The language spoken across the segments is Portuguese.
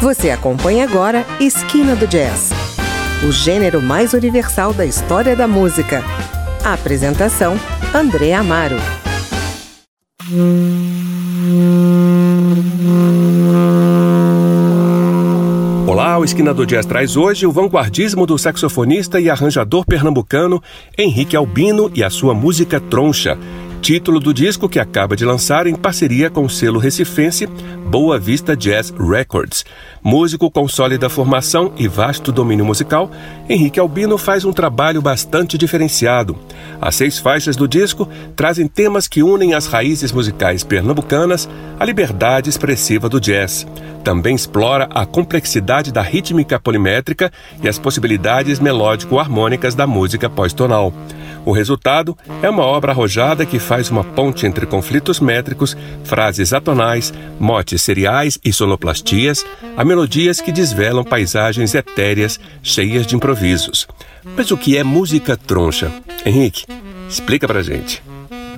Você acompanha agora Esquina do Jazz, o gênero mais universal da história da música. A apresentação: André Amaro. Olá, o Esquina do Jazz traz hoje o vanguardismo do saxofonista e arranjador pernambucano Henrique Albino e a sua música Troncha, título do disco que acaba de lançar em parceria com o selo recifense Boa Vista Jazz Records. Músico com sólida formação e vasto domínio musical, Henrique Albino faz um trabalho bastante diferenciado. As seis faixas do disco trazem temas que unem as raízes musicais pernambucanas à liberdade expressiva do jazz. Também explora a complexidade da rítmica polimétrica e as possibilidades melódico-harmônicas da música pós-tonal. O resultado é uma obra arrojada que faz uma ponte entre conflitos métricos, frases atonais, motes seriais e sonoplastias, a melodias que desvelam paisagens etéreas cheias de improvisos. Mas o que é música troncha? Henrique, explica pra gente.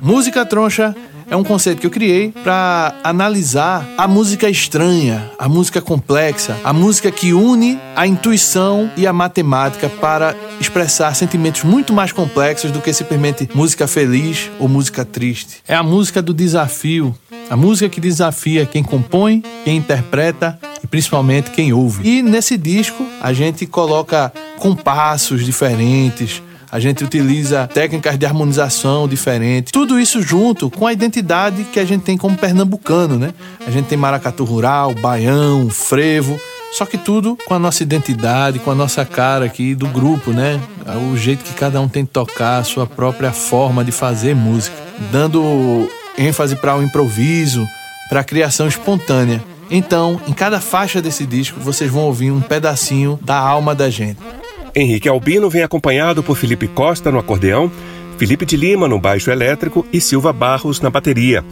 Música troncha é um conceito que eu criei para analisar a música estranha, a música complexa, a música que une a intuição e a matemática para expressar sentimentos muito mais complexos do que simplesmente música feliz ou música triste. É a música do desafio, a música que desafia quem compõe, quem interpreta e principalmente quem ouve. E nesse disco a gente coloca compassos diferentes, a gente utiliza técnicas de harmonização diferentes. Tudo isso junto com a identidade que a gente tem como pernambucano, né? A gente tem maracatu rural, baião, frevo. Só que tudo com a nossa identidade, com a nossa cara aqui do grupo, né? O jeito que cada um tem de tocar, a sua própria forma de fazer música, dando ênfase para o improviso, para a criação espontânea. Então, em cada faixa desse disco, vocês vão ouvir um pedacinho da alma da gente. Henrique Albino vem acompanhado por Felipe Costa no acordeão, Felipe de Lima no baixo elétrico e Silva Barros na bateria.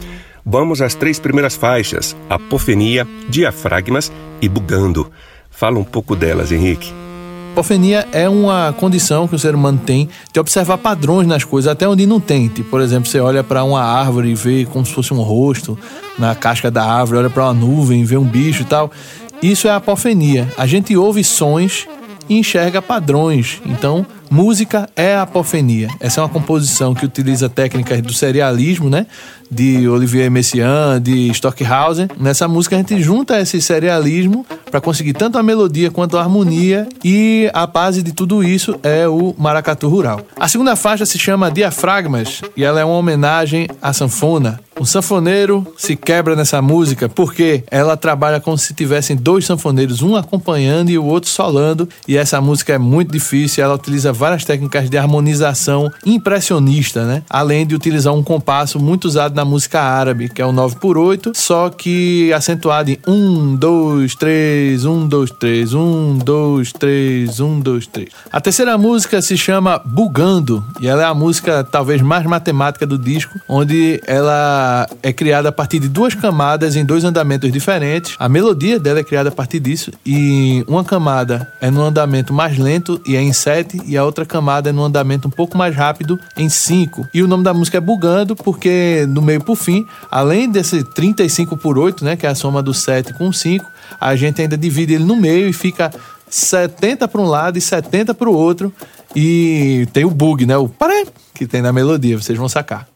Vamos às três primeiras faixas: Apofenia, Diafragmas e Bugando. Fala um pouco delas, Henrique. Apofenia é uma condição que o ser humano tem de observar padrões nas coisas, até onde não tem. Tipo, por exemplo, você olha para uma árvore e vê como se fosse um rosto na casca da árvore, olha para uma nuvem e vê um bicho e tal. Isso é apofenia. A gente ouve sons e enxerga padrões. Então, música é apofenia. Essa é uma composição que utiliza técnicas do serialismo, né? De Olivier Messiaen, de Stockhausen. Nessa música a gente junta esse serialismo para conseguir tanto a melodia quanto a harmonia e a base de tudo isso é o maracatu rural. A segunda faixa se chama Diafragmas e ela é uma homenagem à sanfona. O sanfoneiro se quebra nessa música porque ela trabalha como se tivessem dois sanfoneiros, um acompanhando e o outro solando, e essa música é muito difícil, ela utiliza várias técnicas de harmonização impressionista, né? Além de utilizar um compasso muito usado na música árabe, que é o 9 por 8 só que acentuado em 1, 2, 3, 1, 2, 3, 1, 2, 3, 1, 2, 3. A terceira música se chama Bugando, e ela é a música talvez mais matemática do disco, onde ela é criada a partir de duas camadas em dois andamentos diferentes. A melodia dela é criada a partir disso e uma camada é no andamento mais lento e é em 7 e a outra camada é no andamento um pouco mais rápido em 5. E o nome da música é Bugando porque no meio por fim, além desse 35 por 8, né, que é a soma do 7 com 5, a gente ainda divide ele no meio e fica 70 para um lado e 70 para o outro. E tem o bug, né? O paré que tem na melodia, vocês vão sacar.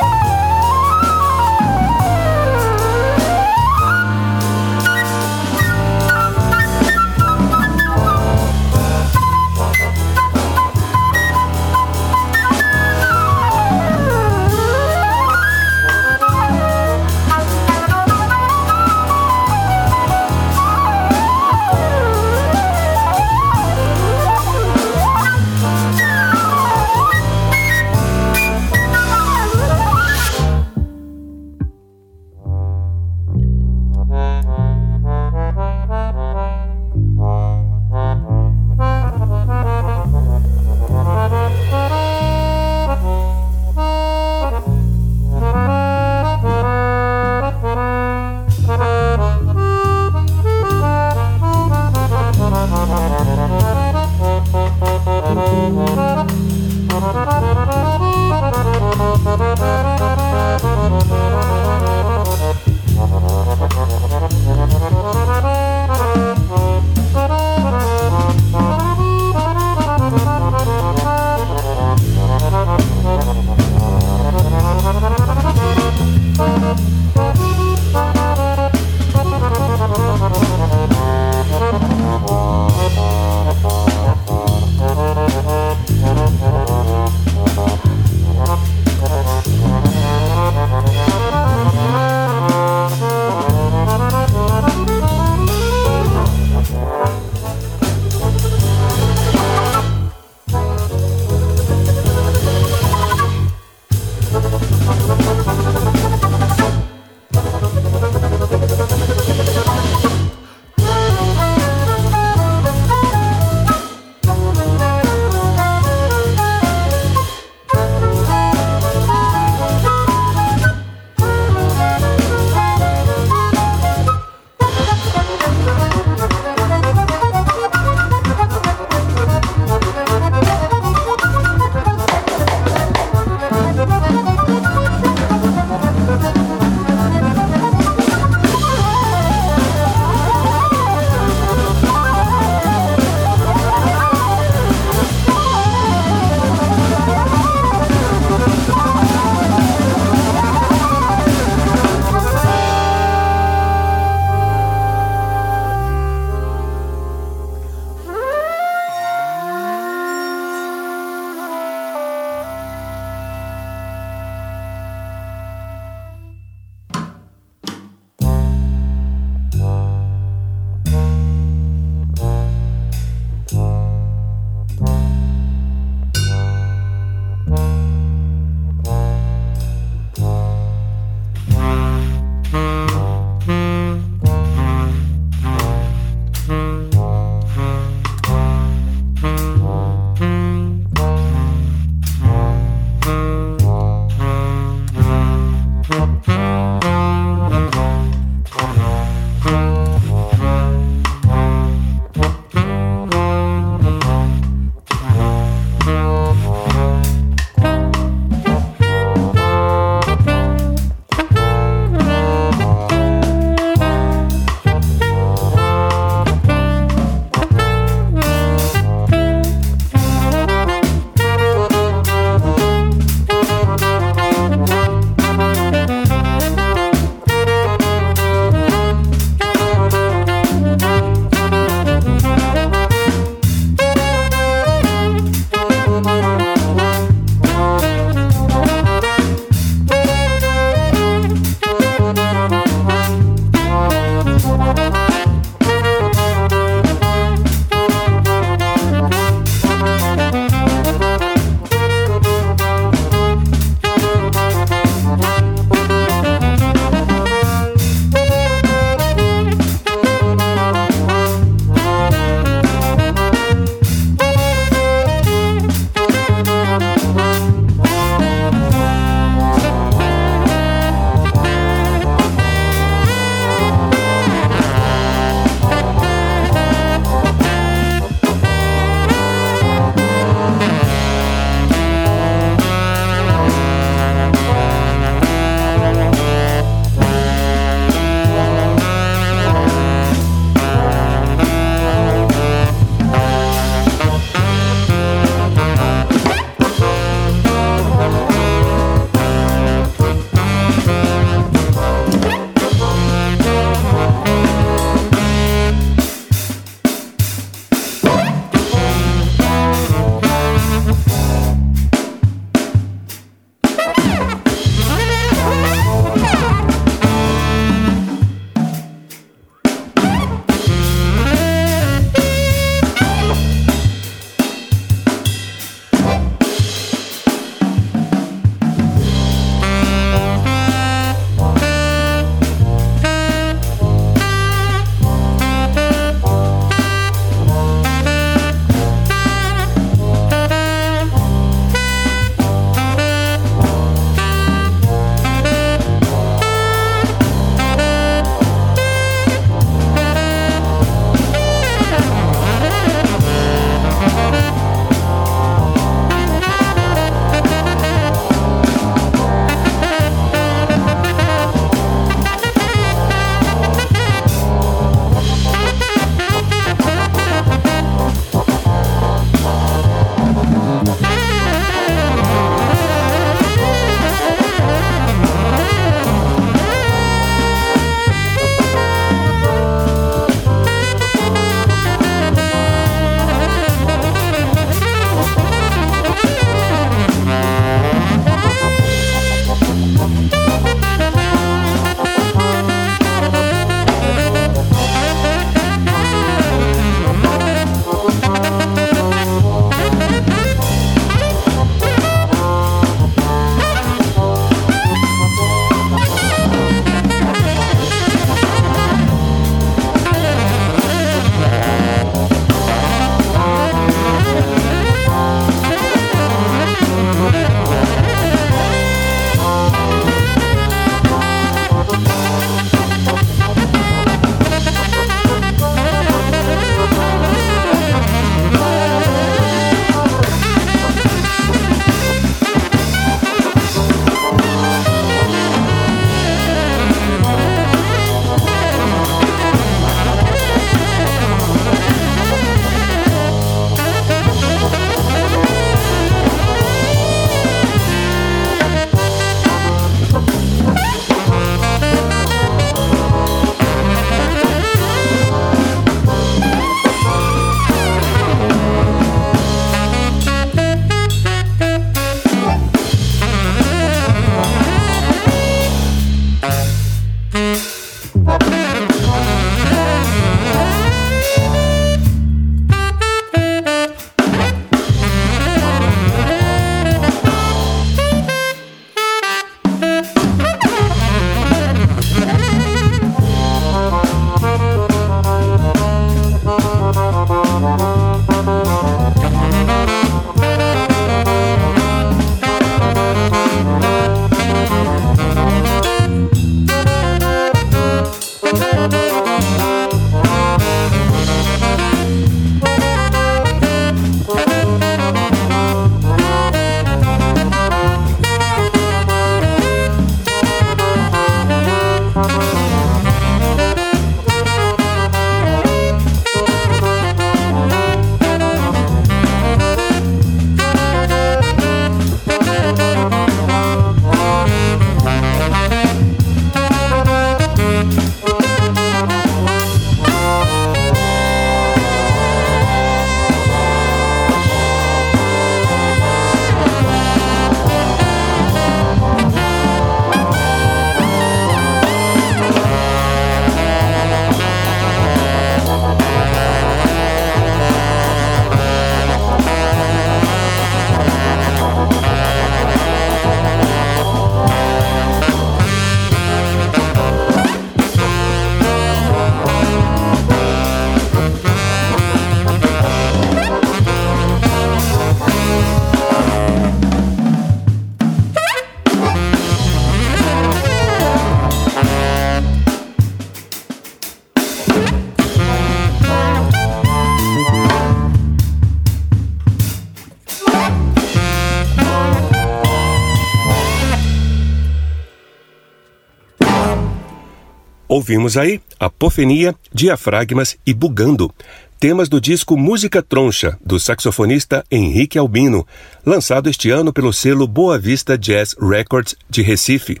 Ouvimos aí Apofenia, Diafragmas e Bugando, temas do disco Música Troncha, do saxofonista Henrique Albino, lançado este ano pelo selo Boa Vista Jazz Records de Recife.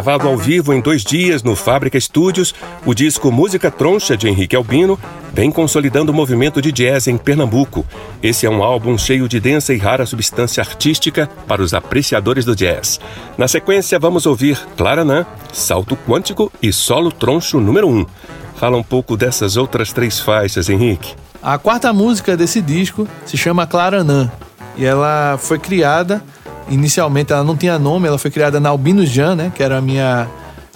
Gravado ao vivo em dois dias no Fábrica Studios, o disco Música Troncha de Henrique Albino vem consolidando o movimento de jazz em Pernambuco. Esse é um álbum cheio de densa e rara substância artística para os apreciadores do jazz. Na sequência, vamos ouvir Claranã, Salto Quântico e Solo Troncho número 1. Fala um pouco dessas outras três faixas, Henrique. A quarta música desse disco se chama Claranã e ela foi criada inicialmente ela não tinha nome, ela foi criada na Albino Jan, né, que era a minha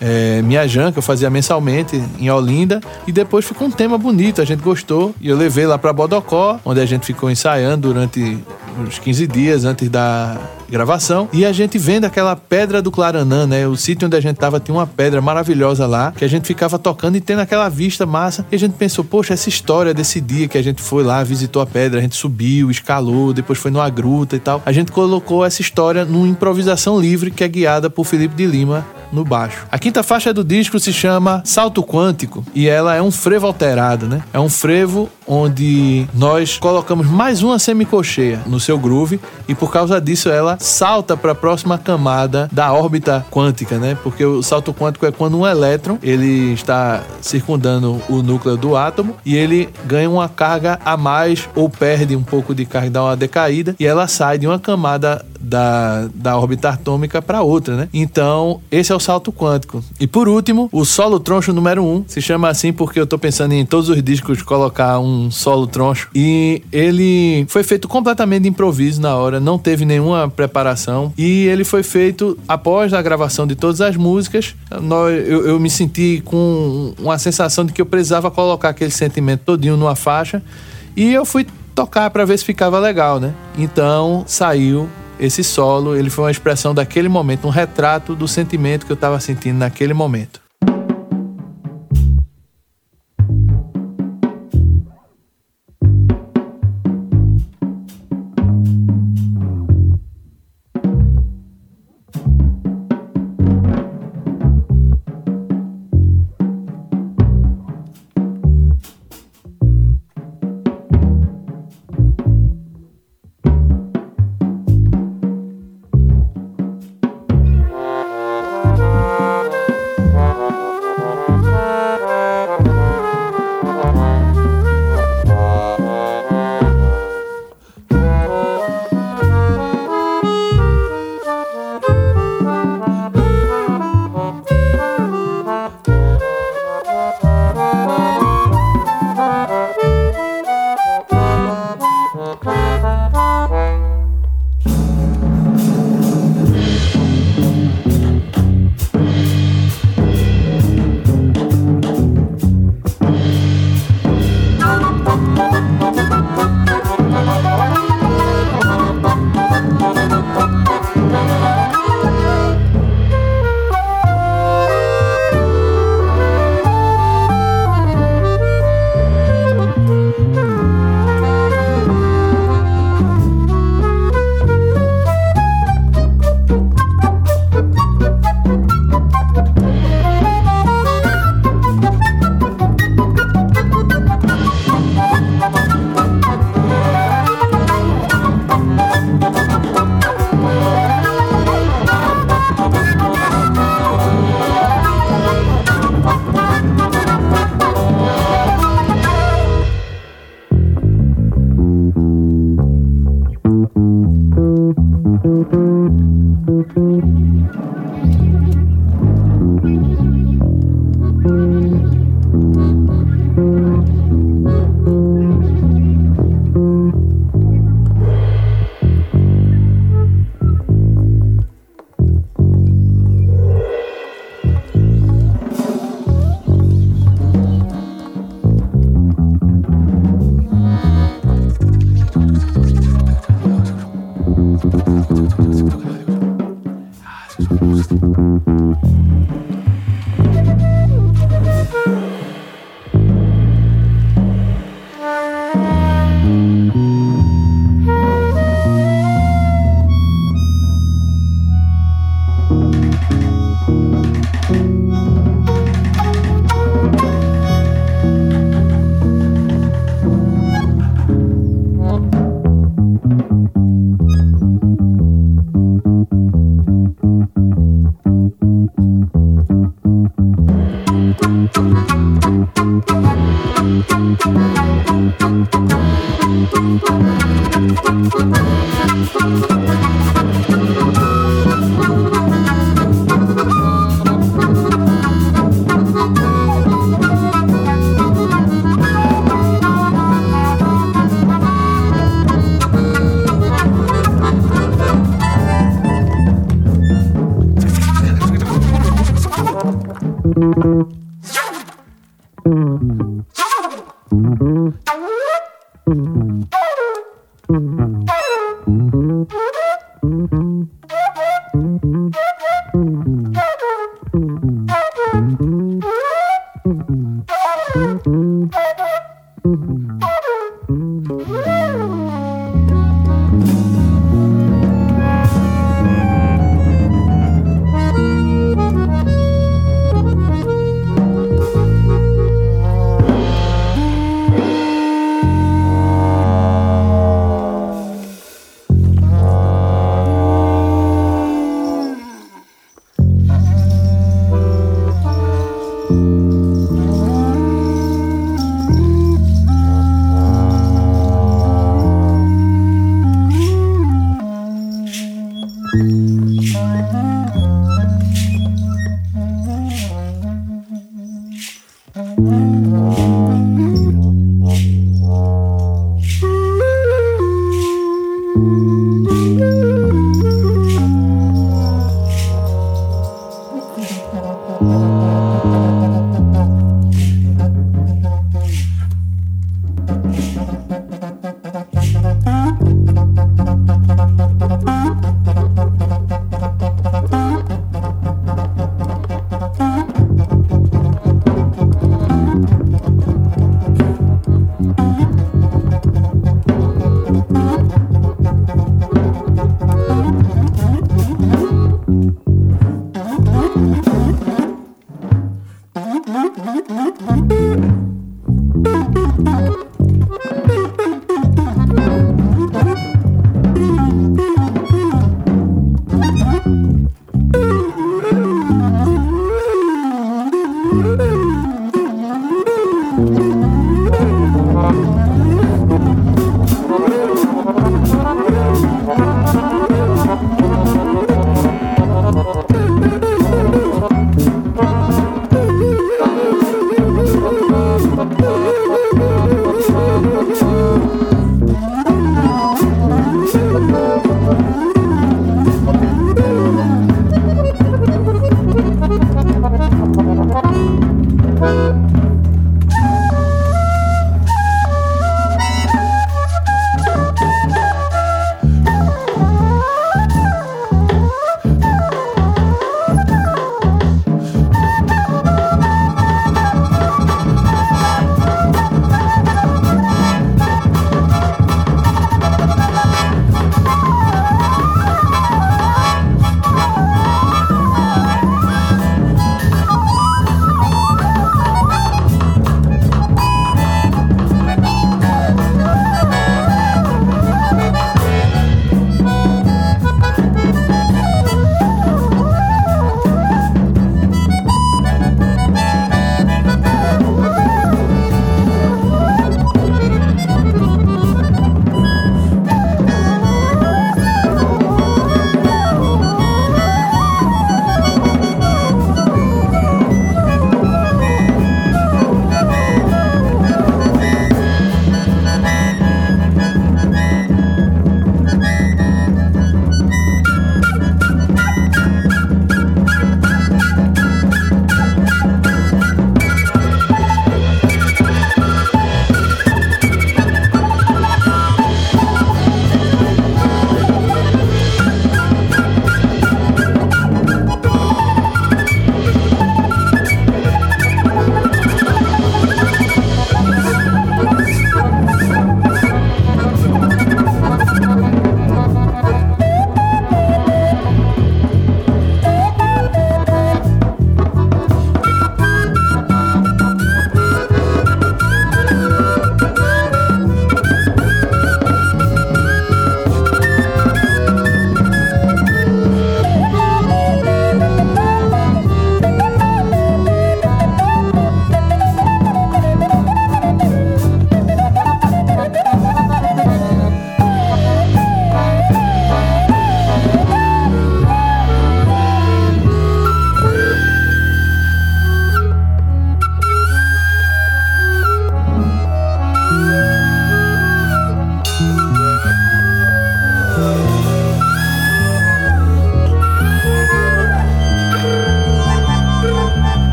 é, minha Jan, que eu fazia mensalmente em Olinda, e depois ficou um tema bonito, a gente gostou, e eu levei lá para Bodocó, onde a gente ficou ensaiando durante uns 15 dias antes da gravação, e a gente vendo aquela pedra do Claranã, né? O sítio onde a gente tava tinha uma pedra maravilhosa lá, que a gente ficava tocando e tendo aquela vista massa, e a gente pensou, poxa, essa história desse dia que a gente foi lá, visitou a pedra, a gente subiu, escalou, depois foi numa gruta e tal. A gente colocou essa história numa improvisação livre que é guiada por Felipe de Lima, no baixo. A quinta faixa do disco se chama Salto Quântico e ela é um frevo alterado, né? É um frevo onde nós colocamos mais uma semicocheia no seu groove e por causa disso ela salta para a próxima camada da órbita quântica, né? Porque o salto quântico é quando um elétron ele está circundando o núcleo do átomo e ele ganha uma carga a mais ou perde um pouco de carga, dá uma decaída e ela sai de uma camada da, da órbita atômica para outra, né? Então, esse é o salto quântico. E por último, o solo troncho número 1, um, se chama assim porque eu tô pensando em todos os discos colocar um solo troncho. E ele foi feito completamente de improviso na hora, não teve nenhuma preparação. E ele foi feito após a gravação de todas as músicas. Eu, eu me senti com uma sensação de que eu precisava colocar aquele sentimento todinho numa faixa. E eu fui tocar para ver se ficava legal, né? Então saiu esse solo, ele foi uma expressão daquele momento, um retrato do sentimento que eu estava sentindo naquele momento.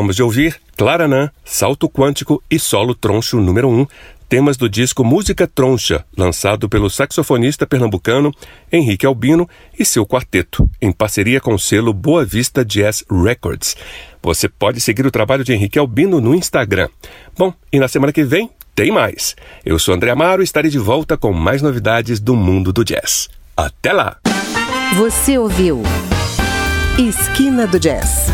Acabamos de ouvir Claranã, Salto Quântico e Solo Troncho número 1, temas do disco Música Troncha, lançado pelo saxofonista pernambucano Henrique Albino e seu quarteto, em parceria com o selo Boa Vista Jazz Records. Você pode seguir o trabalho de Henrique Albino no Instagram. Bom, e na semana que vem tem mais. Eu sou André Amaro e estarei de volta com mais novidades do mundo do jazz. Até lá! Você ouviu Esquina do Jazz